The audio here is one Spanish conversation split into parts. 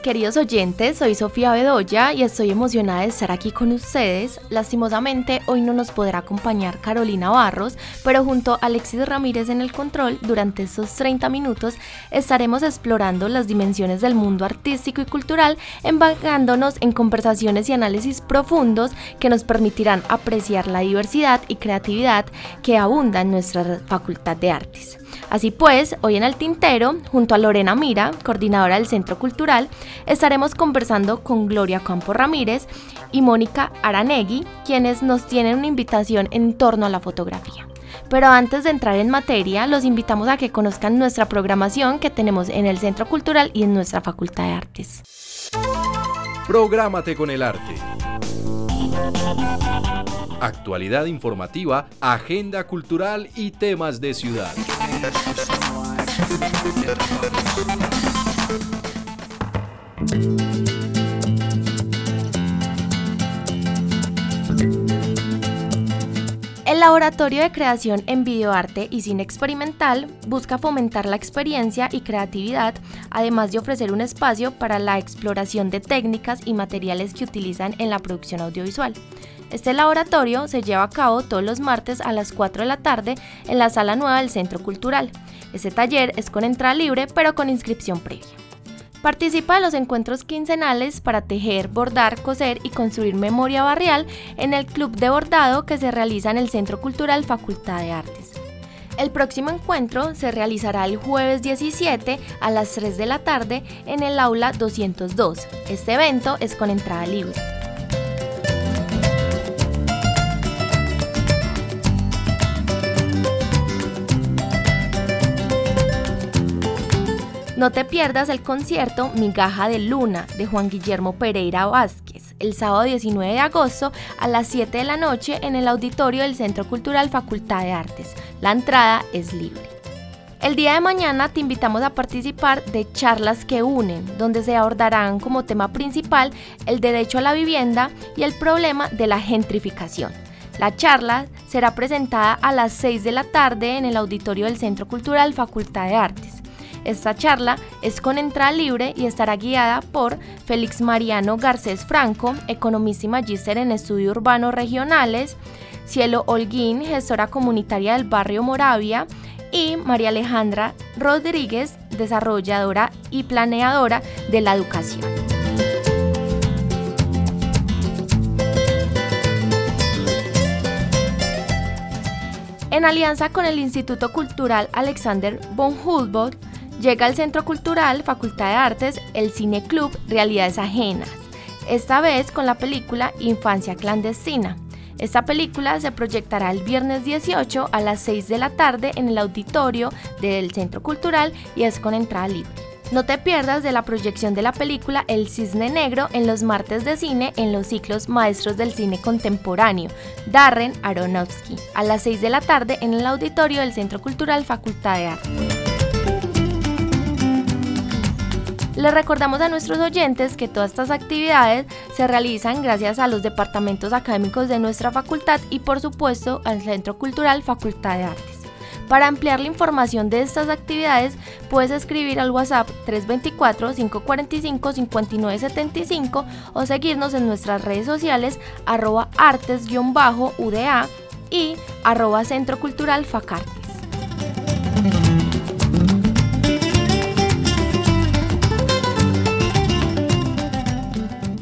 Queridos oyentes, soy Sofía Bedoya y estoy emocionada de estar aquí con ustedes. Lastimosamente hoy no nos podrá acompañar Carolina Barros, pero junto a Alexis Ramírez en el control, durante estos 30 minutos estaremos explorando las dimensiones del mundo artístico y cultural, embagándonos en conversaciones y análisis profundos que nos permitirán apreciar la diversidad y creatividad que abunda en nuestra Facultad de Artes. Así pues, hoy en el Tintero, junto a Lorena Mira, coordinadora del Centro Cultural, estaremos conversando con Gloria Campo Ramírez y Mónica Aranegui, quienes nos tienen una invitación en torno a la fotografía. Pero antes de entrar en materia, los invitamos a que conozcan nuestra programación que tenemos en el Centro Cultural y en nuestra Facultad de Artes. Prográmate con el arte. Actualidad informativa, agenda cultural y temas de ciudad. El Laboratorio de Creación en Videoarte y Cine Experimental busca fomentar la experiencia y creatividad, además de ofrecer un espacio para la exploración de técnicas y materiales que utilizan en la producción audiovisual. Este laboratorio se lleva a cabo todos los martes a las 4 de la tarde en la sala nueva del Centro Cultural. Este taller es con entrada libre pero con inscripción previa. Participa de los encuentros quincenales para tejer, bordar, coser y construir memoria barrial en el Club de Bordado que se realiza en el Centro Cultural Facultad de Artes. El próximo encuentro se realizará el jueves 17 a las 3 de la tarde en el aula 202. Este evento es con entrada libre. No te pierdas el concierto Migaja de Luna de Juan Guillermo Pereira Vázquez el sábado 19 de agosto a las 7 de la noche en el auditorio del Centro Cultural Facultad de Artes. La entrada es libre. El día de mañana te invitamos a participar de charlas que unen, donde se abordarán como tema principal el derecho a la vivienda y el problema de la gentrificación. La charla será presentada a las 6 de la tarde en el auditorio del Centro Cultural Facultad de Artes. Esta charla es con entrada libre y estará guiada por Félix Mariano Garcés Franco, economista y magíster en estudios urbanos regionales, Cielo Holguín, gestora comunitaria del barrio Moravia, y María Alejandra Rodríguez, desarrolladora y planeadora de la educación. En alianza con el Instituto Cultural Alexander von Humboldt, Llega al Centro Cultural, Facultad de Artes, el Cine Club Realidades Ajenas, esta vez con la película Infancia Clandestina. Esta película se proyectará el viernes 18 a las 6 de la tarde en el auditorio del Centro Cultural y es con entrada libre. No te pierdas de la proyección de la película El Cisne Negro en los martes de cine en los ciclos Maestros del Cine Contemporáneo, Darren Aronofsky, a las 6 de la tarde en el auditorio del Centro Cultural Facultad de Arte. Les recordamos a nuestros oyentes que todas estas actividades se realizan gracias a los departamentos académicos de nuestra facultad y por supuesto al Centro Cultural Facultad de Artes. Para ampliar la información de estas actividades, puedes escribir al WhatsApp 324-545-5975 o seguirnos en nuestras redes sociales arroba artes-uda y arroba Centro Cultural Facartes.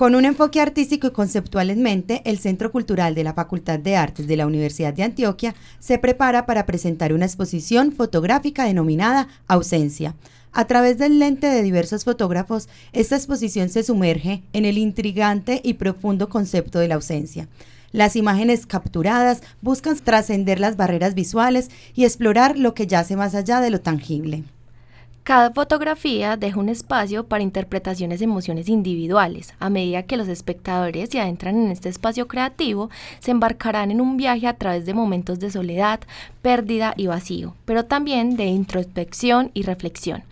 Con un enfoque artístico y conceptual en mente, el Centro Cultural de la Facultad de Artes de la Universidad de Antioquia se prepara para presentar una exposición fotográfica denominada Ausencia. A través del lente de diversos fotógrafos, esta exposición se sumerge en el intrigante y profundo concepto de la ausencia. Las imágenes capturadas buscan trascender las barreras visuales y explorar lo que yace más allá de lo tangible. Cada fotografía deja un espacio para interpretaciones de emociones individuales. A medida que los espectadores se adentran en este espacio creativo, se embarcarán en un viaje a través de momentos de soledad, pérdida y vacío, pero también de introspección y reflexión.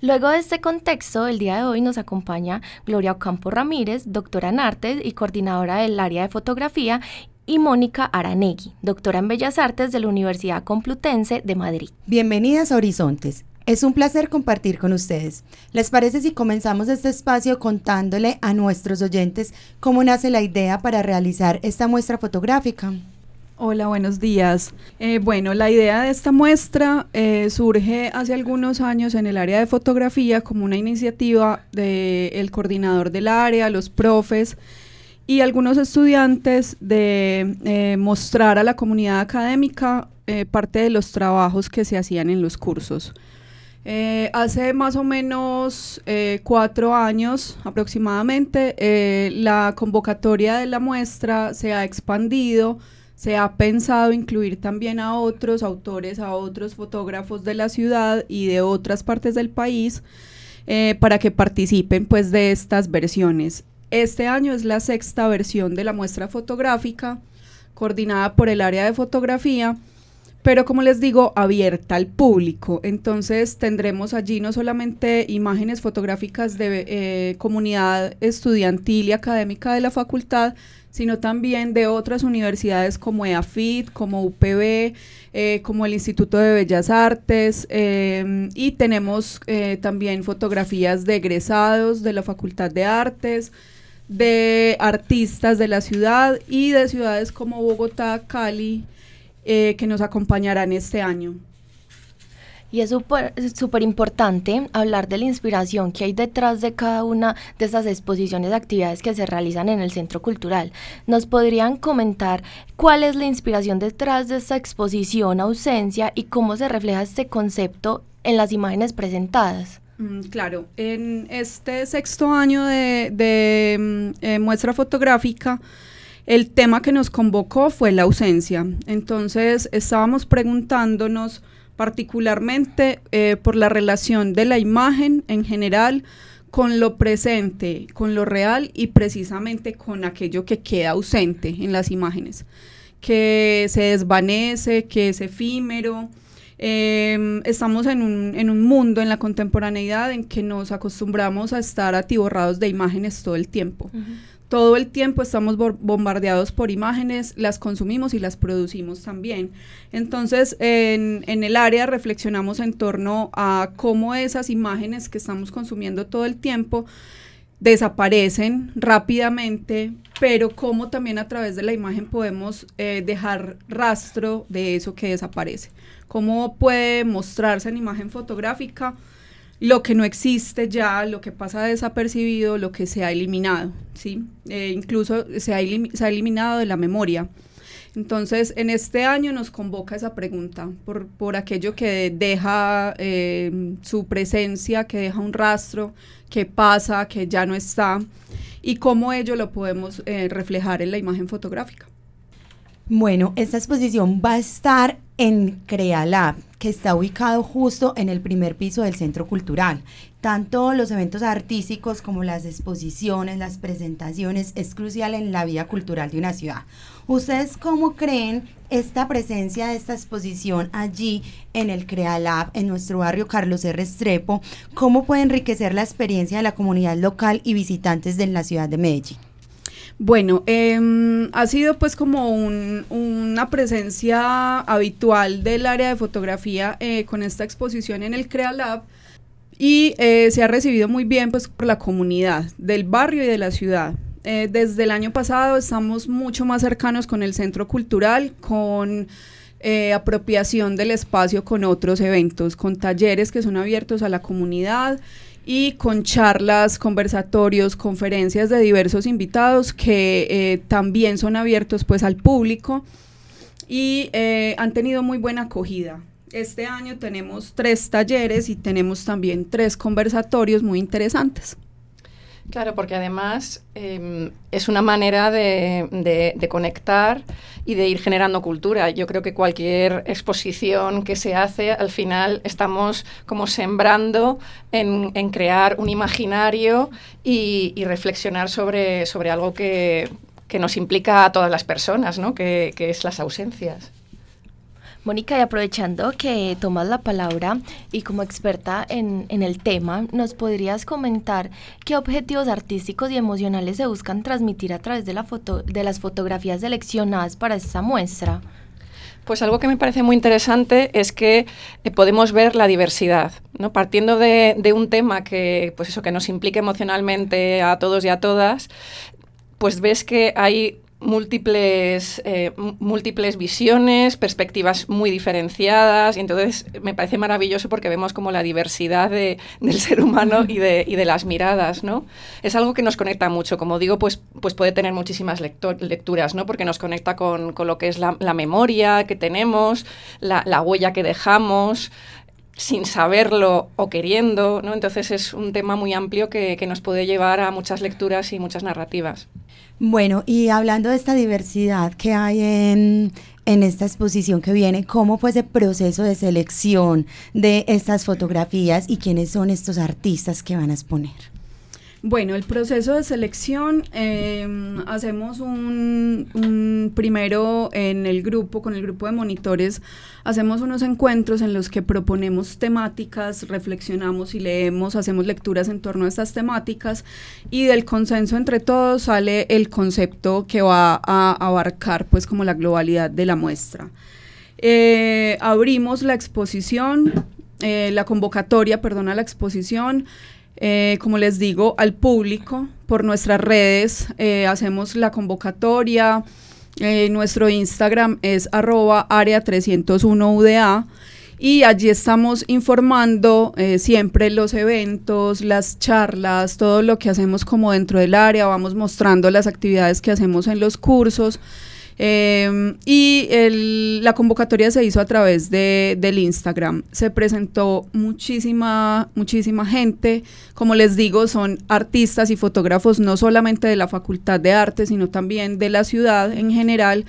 Luego de este contexto, el día de hoy nos acompaña Gloria Ocampo Ramírez, doctora en artes y coordinadora del área de fotografía, y Mónica Aranegui, doctora en Bellas Artes de la Universidad Complutense de Madrid. Bienvenidas a Horizontes, es un placer compartir con ustedes. ¿Les parece si comenzamos este espacio contándole a nuestros oyentes cómo nace la idea para realizar esta muestra fotográfica? Hola, buenos días. Eh, bueno, la idea de esta muestra eh, surge hace algunos años en el área de fotografía como una iniciativa del coordinador del área, los profes y algunos estudiantes de eh, mostrar a la comunidad académica parte de los trabajos que se hacían en los cursos. Eh, hace más o menos eh, cuatro años aproximadamente, eh, la convocatoria de la muestra se ha expandido, se ha pensado incluir también a otros autores, a otros fotógrafos de la ciudad y de otras partes del país para que participen pues de estas versiones. Este año es la sexta versión de la muestra fotográfica, coordinada por el área de fotografía pero como les digo, abierta al público. Entonces tendremos allí no solamente imágenes fotográficas de eh, comunidad estudiantil y académica de la facultad, sino también de otras universidades como EAFIT, como UPB, eh, como el Instituto de Bellas Artes, em, y tenemos eh, también fotografías de egresados de la Facultad de Artes, de artistas de la ciudad y de ciudades como Bogotá, Cali, eh, que nos acompañarán este año. Y es súper importante hablar de la inspiración que hay detrás de cada una de estas exposiciones de actividades que se realizan en el Centro Cultural. ¿Nos podrían comentar cuál es la inspiración detrás de esta exposición ausencia y cómo se refleja este concepto en las imágenes presentadas? Mm, claro, en este sexto año de, mm, eh, muestra fotográfica, el tema que nos convocó fue la ausencia. Entonces estábamos preguntándonos particularmente eh, por la relación de la imagen en general con lo presente, con lo real y precisamente con aquello que queda ausente en las imágenes, que se desvanece, que es efímero. Em, estamos en un, en un, mundo, en la contemporaneidad, en que nos acostumbramos a estar atiborrados de imágenes todo el tiempo todo el tiempo estamos bombardeados por imágenes, las consumimos y las producimos también. Entonces, en, el área reflexionamos en torno a cómo esas imágenes que estamos consumiendo todo el tiempo desaparecen rápidamente, pero cómo también a través de la imagen podemos eh, dejar rastro de eso que desaparece. Cómo puede mostrarse en imagen fotográfica lo que no existe ya, lo que pasa desapercibido, lo que se ha eliminado, ¿sí? Eh, incluso se ha, eliminado de la memoria. Entonces, en este año nos convoca esa pregunta por, por aquello que deja eh, su presencia, que deja un rastro, que pasa, que ya no está, y cómo ello lo podemos eh, reflejar en la imagen fotográfica. Bueno, esta exposición va a estar en CreaLab, que está ubicado justo en el primer piso del Centro Cultural. Tanto los eventos artísticos como las exposiciones, las presentaciones, es crucial en la vida cultural de una ciudad. ¿Ustedes cómo creen esta presencia de esta exposición allí en el CreaLab, en nuestro barrio Carlos R. Estrepo, cómo puede enriquecer la experiencia de la comunidad local y visitantes de la ciudad de Medellín? Bueno, em, ha sido pues como una presencia habitual del área de fotografía eh, con esta exposición en el CreaLab y eh, se ha recibido muy bien pues por la comunidad del barrio y de la ciudad. Eh, desde el año pasado estamos mucho más cercanos con el centro cultural, con apropiación del espacio con otros eventos, con talleres que son abiertos a la comunidad y con charlas, conversatorios, conferencias de diversos invitados que eh, también son abiertos pues al público y eh, han tenido muy buena acogida. Este año tenemos tres talleres y tenemos también tres conversatorios muy interesantes. Claro, porque además em, es una manera de, conectar y de ir generando cultura. Yo creo que cualquier exposición que se hace, al final estamos como sembrando en, crear un imaginario y, reflexionar sobre, sobre algo que, nos implica a todas las personas, ¿no? que es las ausencias. Mónica, y aprovechando que tomas la palabra y como experta en, el tema, ¿nos podrías comentar qué objetivos artísticos y emocionales se buscan transmitir a través de, la foto, de las fotografías seleccionadas para esta muestra? Pues algo que me parece muy interesante es que eh, podemos ver la diversidad, ¿no? Partiendo de, un tema que, pues eso, que nos implique emocionalmente a todos y a todas, pues ves que hay múltiples, eh, múltiples visiones, perspectivas muy diferenciadas, y entonces me parece maravilloso porque vemos como la diversidad de, del ser humano y de, y de, las miradas, ¿no? Es algo que nos conecta mucho, como digo, pues, pues puede tener muchísimas lecturas, ¿no? Porque nos conecta con, con lo que es la, la memoria que tenemos, la, la huella que dejamos, sin saberlo o queriendo, ¿no? Entonces es un tema muy amplio que, que, nos puede llevar a muchas lecturas y muchas narrativas. Bueno, y hablando de esta diversidad que hay en, en esta exposición que viene, ¿cómo fue ese proceso de selección de estas fotografías y quiénes son estos artistas que van a exponer? Bueno, el proceso de selección, em, hacemos un, primero en el grupo, con el grupo de monitores, hacemos unos encuentros en los que proponemos temáticas, reflexionamos y leemos, hacemos lecturas en torno a estas temáticas y del consenso entre todos sale el concepto que va a abarcar pues como la globalidad de la muestra. Eh, abrimos la exposición, eh, la convocatoria, perdona, la exposición. Eh, como les digo, al público por nuestras redes. Eh, hacemos la convocatoria. Eh, nuestro Instagram es arroba área 301 UDA y allí estamos informando siempre los eventos, las charlas, todo lo que hacemos como dentro del área, vamos mostrando las actividades que hacemos en los cursos. Em, y la convocatoria se hizo a través de, del Instagram. Se presentó muchísima, muchísima gente. Como les digo, son artistas y fotógrafos no solamente de la Facultad de Arte, sino también de la ciudad en general.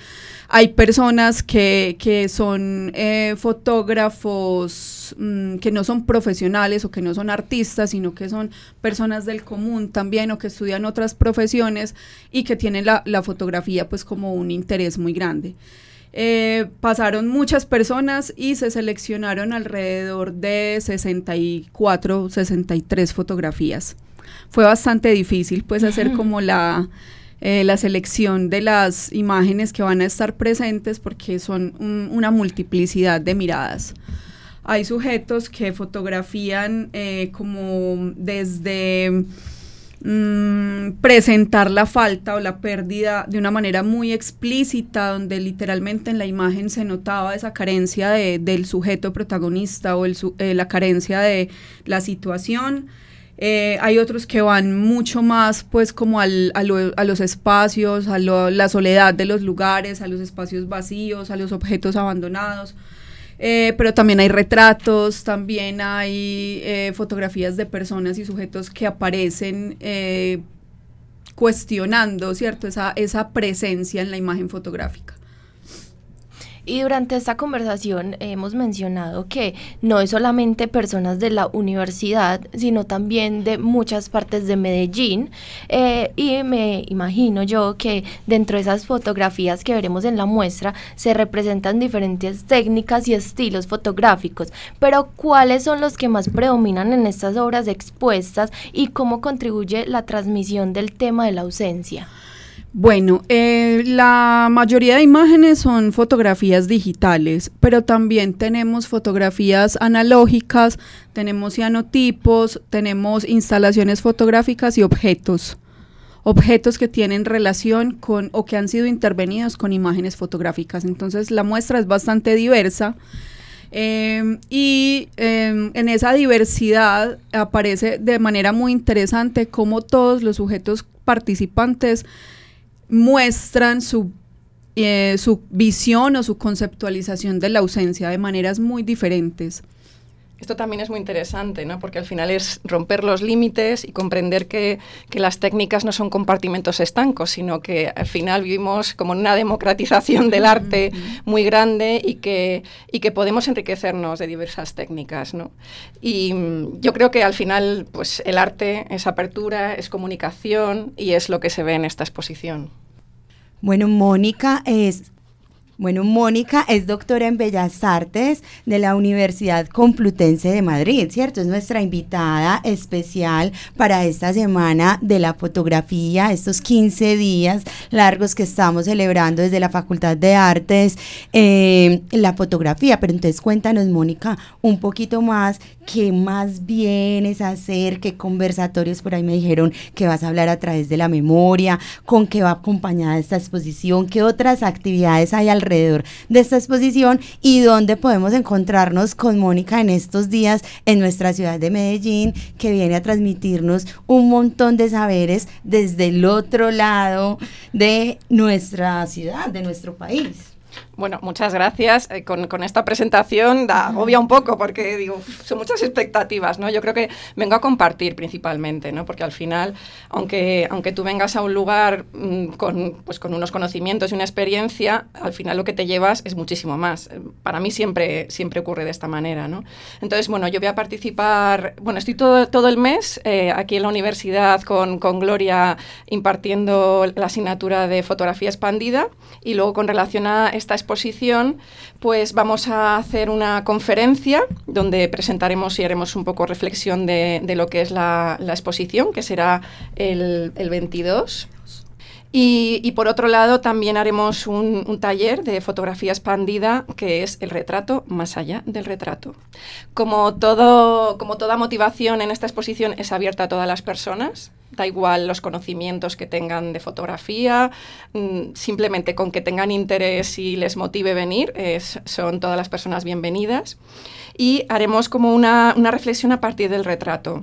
Hay personas que, que son eh, fotógrafos mm, que no son profesionales o que no son artistas, sino que son personas del común también o que estudian otras profesiones y que tienen la, la fotografía pues como un interés muy grande. Eh, pasaron muchas personas y se seleccionaron alrededor de 64, 63 fotografías. Fue bastante difícil pues hacer como la eh, la selección de las imágenes que van a estar presentes porque son una multiplicidad de miradas. Hay sujetos que fotografían eh, como desde mm, presentar la falta o la pérdida de una manera muy explícita, donde literalmente en la imagen se notaba esa carencia del sujeto protagonista o eh, la carencia de la situación. Eh, hay otros que van mucho más pues como al, a, los espacios, a la soledad de los lugares, a los espacios vacíos, a los objetos abandonados. Eh, pero también hay retratos, también hay eh, fotografías de personas y sujetos que aparecen cuestionando, ¿cierto? Esa, esa presencia en la imagen fotográfica. Y durante esta conversación hemos mencionado que no es solamente personas de la universidad, sino también de muchas partes de Medellín. Eh, y me imagino yo que dentro de esas fotografías que veremos en la muestra se representan diferentes técnicas y estilos fotográficos. Pero ¿cuáles son los que más predominan en estas obras expuestas y cómo contribuye la transmisión del tema de la ausencia? Bueno, eh, la mayoría de imágenes son fotografías digitales, pero también tenemos fotografías analógicas, tenemos cianotipos, tenemos instalaciones fotográficas y objetos. objetos que tienen relación con o que han sido intervenidos con imágenes fotográficas. Entonces la muestra es bastante diversa. Em, y em, en esa diversidad aparece de manera muy interesante cómo todos los sujetos participantes muestran su, eh, su visión o su conceptualización de la ausencia de maneras muy diferentes. Esto también es muy interesante, ¿no? porque al final es romper los límites y comprender que, que, las técnicas no son compartimentos estancos, sino que al final vivimos como en una democratización del arte muy grande y que, y que podemos enriquecernos de diversas técnicas. ¿no? Y mm, yo creo que al final pues, el arte es apertura, es comunicación y es lo que se ve en esta exposición. Bueno, Mónica es bueno, Mónica es doctora en Bellas Artes de la Universidad Complutense de Madrid, ¿cierto? Es nuestra invitada especial para esta semana de la fotografía, estos 15 días largos que estamos celebrando desde la Facultad de Artes, eh, la fotografía. Pero entonces cuéntanos, Mónica, un poquito más, ¿qué más vienes a hacer? ¿Qué conversatorios por ahí me dijeron que vas a hablar a través de la memoria? ¿Con qué va acompañada esta exposición? ¿Qué otras actividades hay alrededor? Alrededor de esta exposición y dónde podemos encontrarnos con Mónica en estos días en nuestra ciudad de Medellín, que viene a transmitirnos un montón de saberes desde el otro lado de nuestra ciudad, de nuestro país. Bueno, muchas gracias. Eh, con, con, esta presentación da agobia un poco porque digo, son muchas expectativas, ¿no? Yo creo que vengo a compartir principalmente, ¿no? Porque al final, aunque, aunque tú vengas a un lugar mmm, con, pues, con unos conocimientos y una experiencia, al final lo que te llevas es muchísimo más. Para mí siempre, siempre ocurre de esta manera, ¿no? Entonces, bueno, yo voy a participar, bueno, estoy todo, todo el mes eh, aquí en la universidad con, con Gloria impartiendo la asignatura de fotografía expandida y luego con relación a esta pues vamos a hacer una conferencia donde presentaremos y haremos un poco reflexión de, de lo que es la, la, exposición, que será el, el 22. Y, y, por otro lado, también haremos un, un, taller de fotografía expandida que es el retrato más allá del retrato. Como, todo, como toda motivación en esta exposición es abierta a todas las personas, da igual los conocimientos que tengan de fotografía, mmm, simplemente con que tengan interés y les motive venir, es, son todas las personas bienvenidas. Y haremos como una, una reflexión a partir del retrato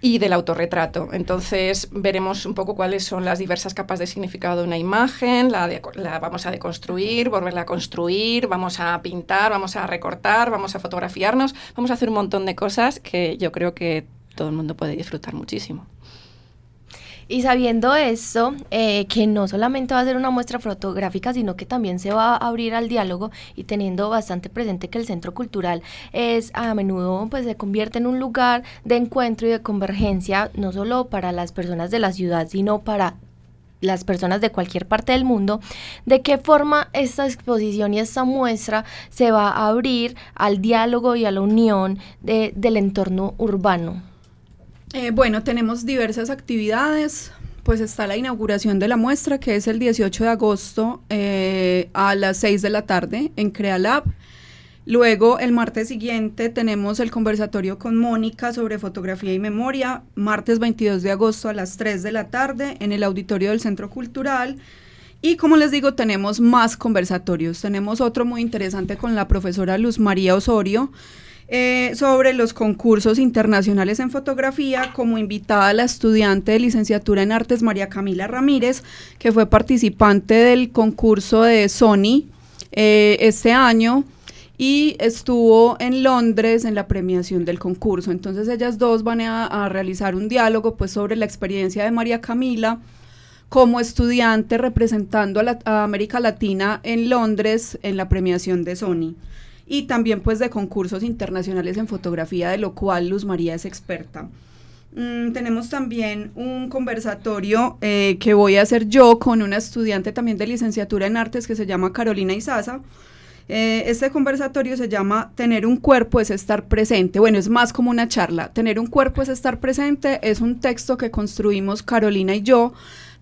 y del autorretrato. Entonces veremos un poco cuáles son las diversas capas de significado de una imagen, la, la, vamos a deconstruir, volverla a construir, vamos a pintar, vamos a recortar, vamos a fotografiarnos, vamos a hacer un montón de cosas que yo creo que todo el mundo puede disfrutar muchísimo. Y sabiendo esto, eh, que no solamente va a ser una muestra fotográfica, sino que también se va a abrir al diálogo y teniendo bastante presente que el centro cultural es a menudo pues se convierte en un lugar de encuentro y de convergencia, no solo para las personas de la ciudad, sino para las personas de cualquier parte del mundo, de qué forma esta exposición y esta muestra se va a abrir al diálogo y a la unión de, del entorno urbano. Eh, bueno, tenemos diversas actividades. Pues está la inauguración de la muestra, que es el 18 de agosto eh, a las 6 de la tarde en CreaLab. Luego, el martes siguiente, tenemos el conversatorio con Mónica sobre fotografía y memoria, martes 22 de agosto a las 3 de la tarde en el auditorio del Centro Cultural. Y como les digo, tenemos más conversatorios. Tenemos otro muy interesante con la profesora Luz María Osorio, eh, sobre los concursos internacionales en fotografía, como invitada la estudiante de licenciatura en artes María Camila Ramírez, que fue participante del concurso de Sony eh, este año y estuvo en Londres en la premiación del concurso. Entonces ellas dos van a, realizar un diálogo pues, sobre la experiencia de María Camila como estudiante representando a América Latina en Londres en la premiación de Sony y también pues de concursos internacionales en fotografía, de lo cual Luz María es experta. Mm, tenemos también un conversatorio eh, que voy a hacer yo con una estudiante también de licenciatura en artes que se llama Carolina Isaza. Eh, este conversatorio se llama Tener un cuerpo es estar presente. Bueno, es más como una charla. Tener un cuerpo es estar presente es un texto que construimos Carolina y yo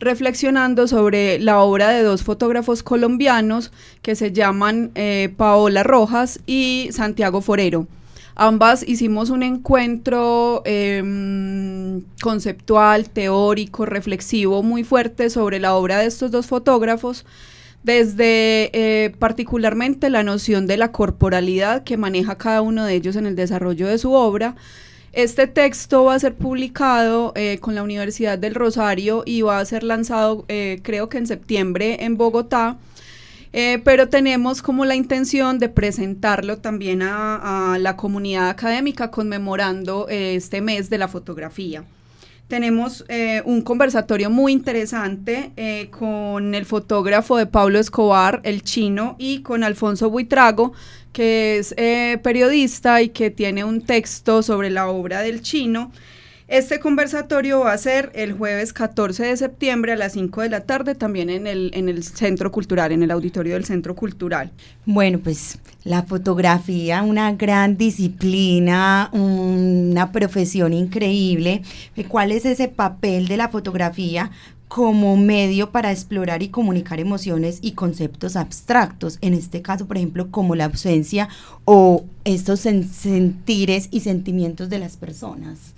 reflexionando sobre la obra de dos fotógrafos colombianos que se llaman eh, Paola Rojas y Santiago Forero. Ambas hicimos un encuentro em, conceptual, teórico, reflexivo muy fuerte sobre la obra de estos dos fotógrafos, desde eh, particularmente la noción de la corporalidad que maneja cada uno de ellos en el desarrollo de su obra. Este texto va a ser publicado eh, con la Universidad del Rosario y va a ser lanzado eh, creo que en septiembre en Bogotá. Eh, pero tenemos como la intención de presentarlo también a, la comunidad académica conmemorando este mes de la fotografía. Tenemos eh, un conversatorio muy interesante con el fotógrafo de Pablo Escobar, el chino, y con Alfonso Buitrago, que es periodista y que tiene un texto sobre la obra del chino. Este conversatorio va a ser el jueves 14 de septiembre a las 5 de la tarde, también en el, en el Centro Cultural, en el auditorio del Centro Cultural. Bueno, pues la fotografía, una gran disciplina, una profesión increíble. ¿Cuál es ese papel de la fotografía como medio para explorar y comunicar emociones y conceptos abstractos, en este caso, por ejemplo, como la ausencia o estos sentires y sentimientos de las personas.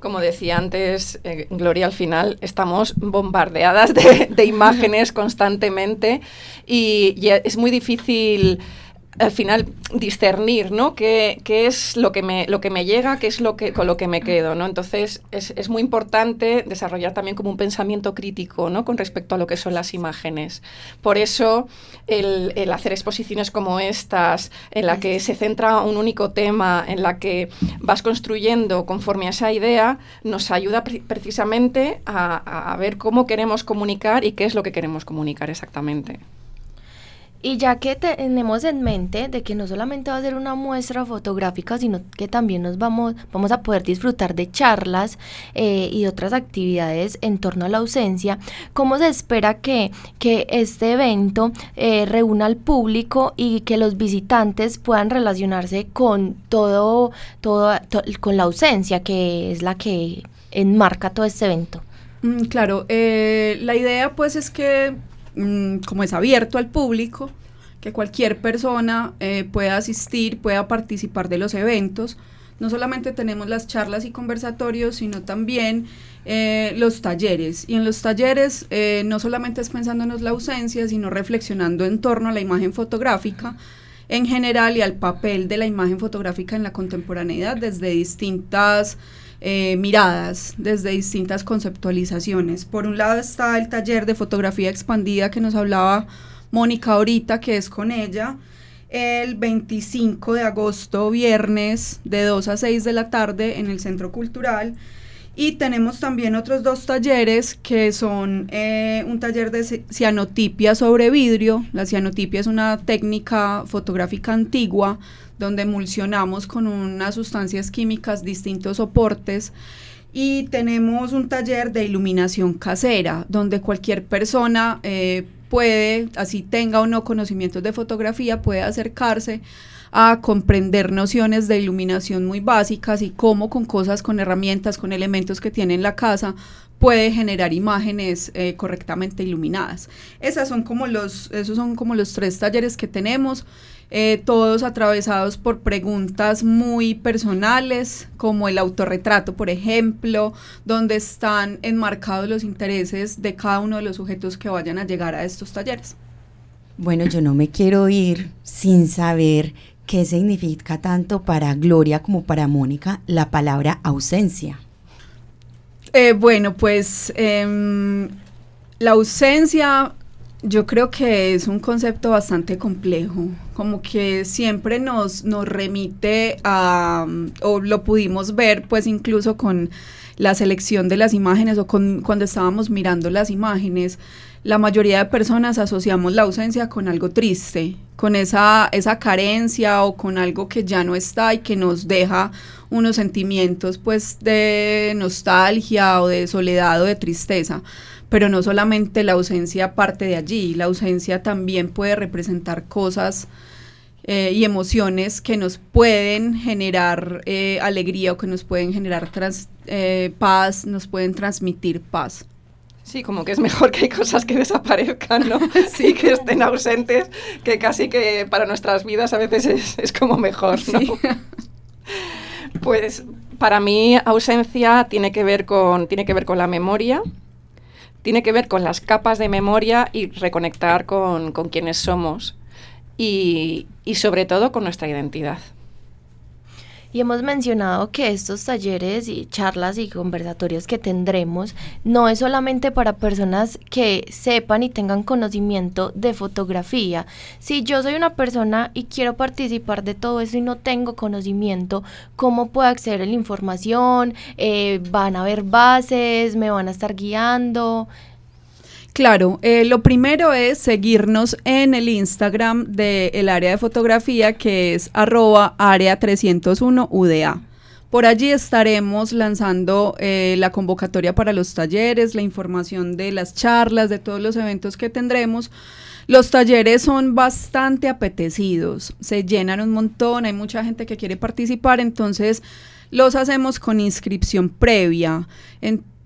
Como decía antes, eh, Gloria, al final estamos bombardeadas de, imágenes constantemente y, es muy difícil al final discernir, ¿no? ¿Qué, qué es lo que, me, lo que me llega, qué es lo que, con lo que me quedo, ¿no? Entonces, es, es, muy importante desarrollar también como un pensamiento crítico, ¿no? Con respecto a lo que son las imágenes. Por eso, el, el hacer exposiciones como estas, en la que se centra un único tema, en la que vas construyendo conforme a esa idea, nos ayuda precisamente a, a ver cómo queremos comunicar y qué es lo que queremos comunicar exactamente. Y ya que tenemos en mente de que no solamente va a ser una muestra fotográfica, sino que también nos vamos, vamos a poder disfrutar de charlas eh, y otras actividades en torno a la ausencia, ¿cómo se espera que, que este evento eh, reúna al público y que los visitantes puedan relacionarse con todo, todo, con la ausencia, que es la que enmarca todo este evento? Mm, claro, eh, la idea pues es que Mm, como es abierto al público, que cualquier persona eh, pueda asistir, pueda participar de los eventos. No solamente tenemos las charlas y conversatorios, sino también eh, los talleres. Y en los talleres eh, no solamente es pensándonos la ausencia, sino reflexionando en torno a la imagen fotográfica en general y al papel de la imagen fotográfica en la contemporaneidad desde distintas eh, miradas desde distintas conceptualizaciones. Por un lado está el taller de fotografía expandida que nos hablaba Mónica ahorita, que es con ella, el 25 de agosto, viernes, de 2 a 6 de la tarde en el Centro Cultural. Y tenemos también otros dos talleres que son eh, un taller de cianotipia sobre vidrio. La cianotipia es una técnica fotográfica antigua donde emulsionamos con unas sustancias químicas distintos soportes y tenemos un taller de iluminación casera, donde cualquier persona eh, puede, así tenga o no conocimientos de fotografía, puede acercarse a comprender nociones de iluminación muy básicas y cómo con cosas, con herramientas, con elementos que tiene en la casa puede generar imágenes eh, correctamente iluminadas. Esas son como los, esos son como los tres talleres que tenemos. Eh, todos atravesados por preguntas muy personales, como el autorretrato, por ejemplo, donde están enmarcados los intereses de cada uno de los sujetos que vayan a llegar a estos talleres. Bueno, yo no me quiero ir sin saber qué significa tanto para Gloria como para Mónica la palabra ausencia. Eh, bueno, pues em, la ausencia yo creo que es un concepto bastante complejo, como que siempre nos, nos remite a, o lo pudimos ver pues incluso con la selección de las imágenes o con, cuando estábamos mirando las imágenes, la mayoría de personas asociamos la ausencia con algo triste, con esa, esa carencia o con algo que ya no está y que nos deja unos sentimientos pues de nostalgia o de soledad o de tristeza pero no solamente la ausencia parte de allí, la ausencia también puede representar cosas eh, y emociones que nos pueden generar eh, alegría o que nos pueden generar eh, paz, nos pueden transmitir paz. Sí, como que es mejor que hay cosas que desaparezcan, ¿no? Sí, que estén ausentes, que casi que para nuestras vidas a veces es, es como mejor, ¿no? Pues para mí ausencia tiene que ver con, tiene que ver con la memoria, tiene que ver con las capas de memoria y reconectar con, con quienes somos y, y sobre todo con nuestra identidad. Y hemos mencionado que estos talleres y charlas y conversatorios que tendremos no es solamente para personas que sepan y tengan conocimiento de fotografía. Si yo soy una persona y quiero participar de todo eso y no tengo conocimiento, ¿cómo puedo acceder a la información? Eh, ¿Van a haber bases? ¿Me van a estar guiando? Claro, eh, lo primero es seguirnos en el Instagram del área de fotografía que es arroba área 301 UDA. Por allí estaremos lanzando eh, la convocatoria para los talleres, la información de las charlas, de todos los eventos que tendremos. Los talleres son bastante apetecidos, se llenan un montón, hay mucha gente que quiere participar, entonces los hacemos con inscripción previa.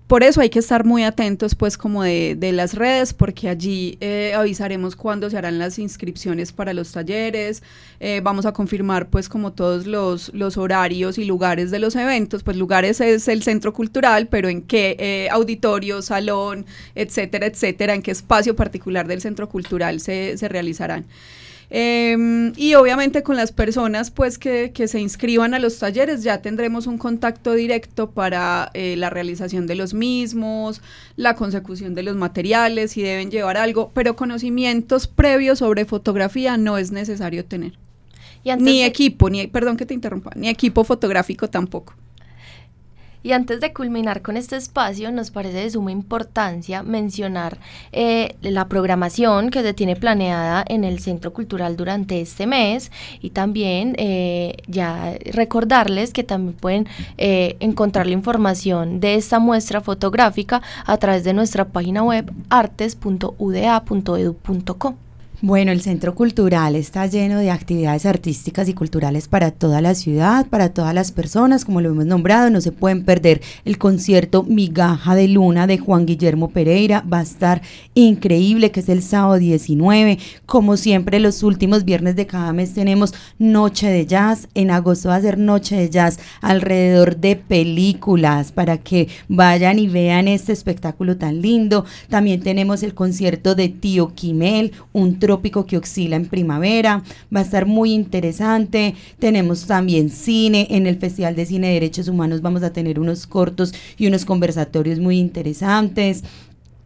Por eso hay que estar muy atentos pues como de, las redes porque allí eh, avisaremos cuándo se harán las inscripciones para los talleres, eh, vamos a confirmar pues como todos los, los, horarios y lugares de los eventos, pues lugares es el centro cultural, pero en qué eh, auditorio, salón, etcétera, etcétera, en qué espacio particular del centro cultural se, se realizarán. Eh, y obviamente con las personas pues que, que, se inscriban a los talleres ya tendremos un contacto directo para eh, la realización de los mismos, la consecución de los materiales, si deben llevar algo, pero conocimientos previos sobre fotografía no es necesario tener. ni de... equipo, ni perdón que te interrumpa, ni equipo fotográfico tampoco. Y antes de culminar con este espacio, nos parece de suma importancia mencionar eh, la programación que se tiene planeada en el Centro Cultural durante este mes y también eh, ya recordarles que también pueden eh, encontrar la información de esta muestra fotográfica a través de nuestra página web artes.uda.edu.co. Bueno, el Centro Cultural está lleno de actividades artísticas y culturales para toda la ciudad, para todas las personas, como lo hemos nombrado. No se pueden perder el concierto Migaja de Luna de Juan Guillermo Pereira. Va a estar increíble, que es el sábado 19. Como siempre, los últimos viernes de cada mes tenemos Noche de Jazz. En agosto va a ser Noche de Jazz alrededor de películas para que vayan y vean este espectáculo tan lindo. También tenemos el concierto de Tío Quimel, un trópico que oscila en primavera. Va a estar muy interesante. Tenemos también cine. En el Festival de Cine de Derechos Humanos vamos a tener unos cortos y unos conversatorios muy interesantes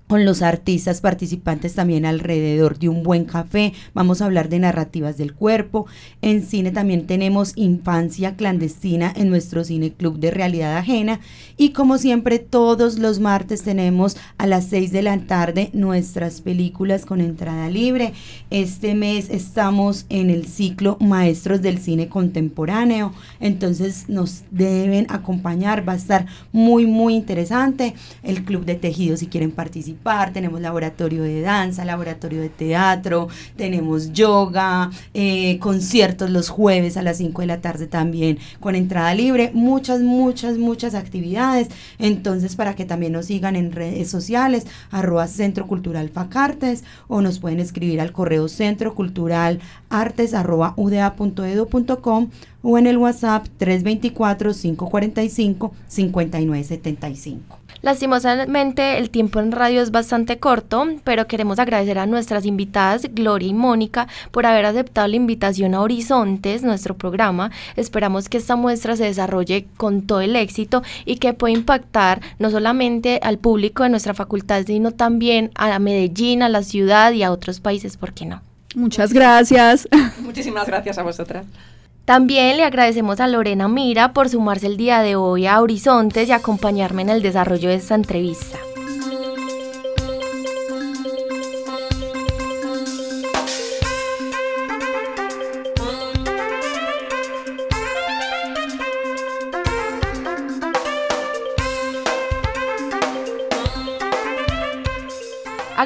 con los artistas participantes también alrededor de un buen café. Vamos a hablar de narrativas del cuerpo. En cine también tenemos Infancia Clandestina en nuestro Cine Club de Realidad Ajena. Y como siempre, todos los martes tenemos a las 6 de la tarde nuestras películas con entrada libre. Este mes estamos en el ciclo Maestros del Cine Contemporáneo. Entonces nos deben acompañar. Va a estar muy, muy interesante. El Club de Tejido si quieren participar tenemos laboratorio de danza, laboratorio de teatro, tenemos yoga, eh, conciertos los jueves a las 5 de la tarde también con entrada libre, muchas, muchas, muchas actividades. Entonces, para que también nos sigan en redes sociales, arroba Centro Cultural Facartes, o nos pueden escribir al correo centro cultural artes arroba uda.edu.com o en el WhatsApp 324 545 5975. Lastimosamente el tiempo en radio es bastante corto, pero queremos agradecer a nuestras invitadas Gloria y Mónica por haber aceptado la invitación a Horizontes, nuestro programa. Esperamos que esta muestra se desarrolle con todo el éxito y que pueda impactar no solamente al público de nuestra facultad, sino también a Medellín, a la ciudad y a otros países, ¿por qué no? Muchas gracias. Muchísimas gracias a vosotras. También le agradecemos a Lorena Mira por sumarse el día de hoy a Horizontes y acompañarme en el desarrollo de esta entrevista.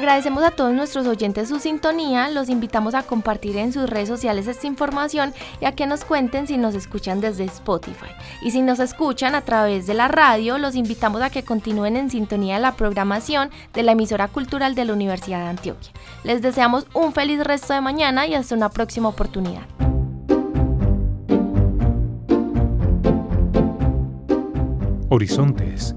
Agradecemos a todos nuestros oyentes su sintonía, los invitamos a compartir en sus redes sociales esta información y a que nos cuenten si nos escuchan desde Spotify. Y si nos escuchan a través de la radio, los invitamos a que continúen en sintonía de la programación de la emisora cultural de la Universidad de Antioquia. Les deseamos un feliz resto de mañana y hasta una próxima oportunidad. Horizontes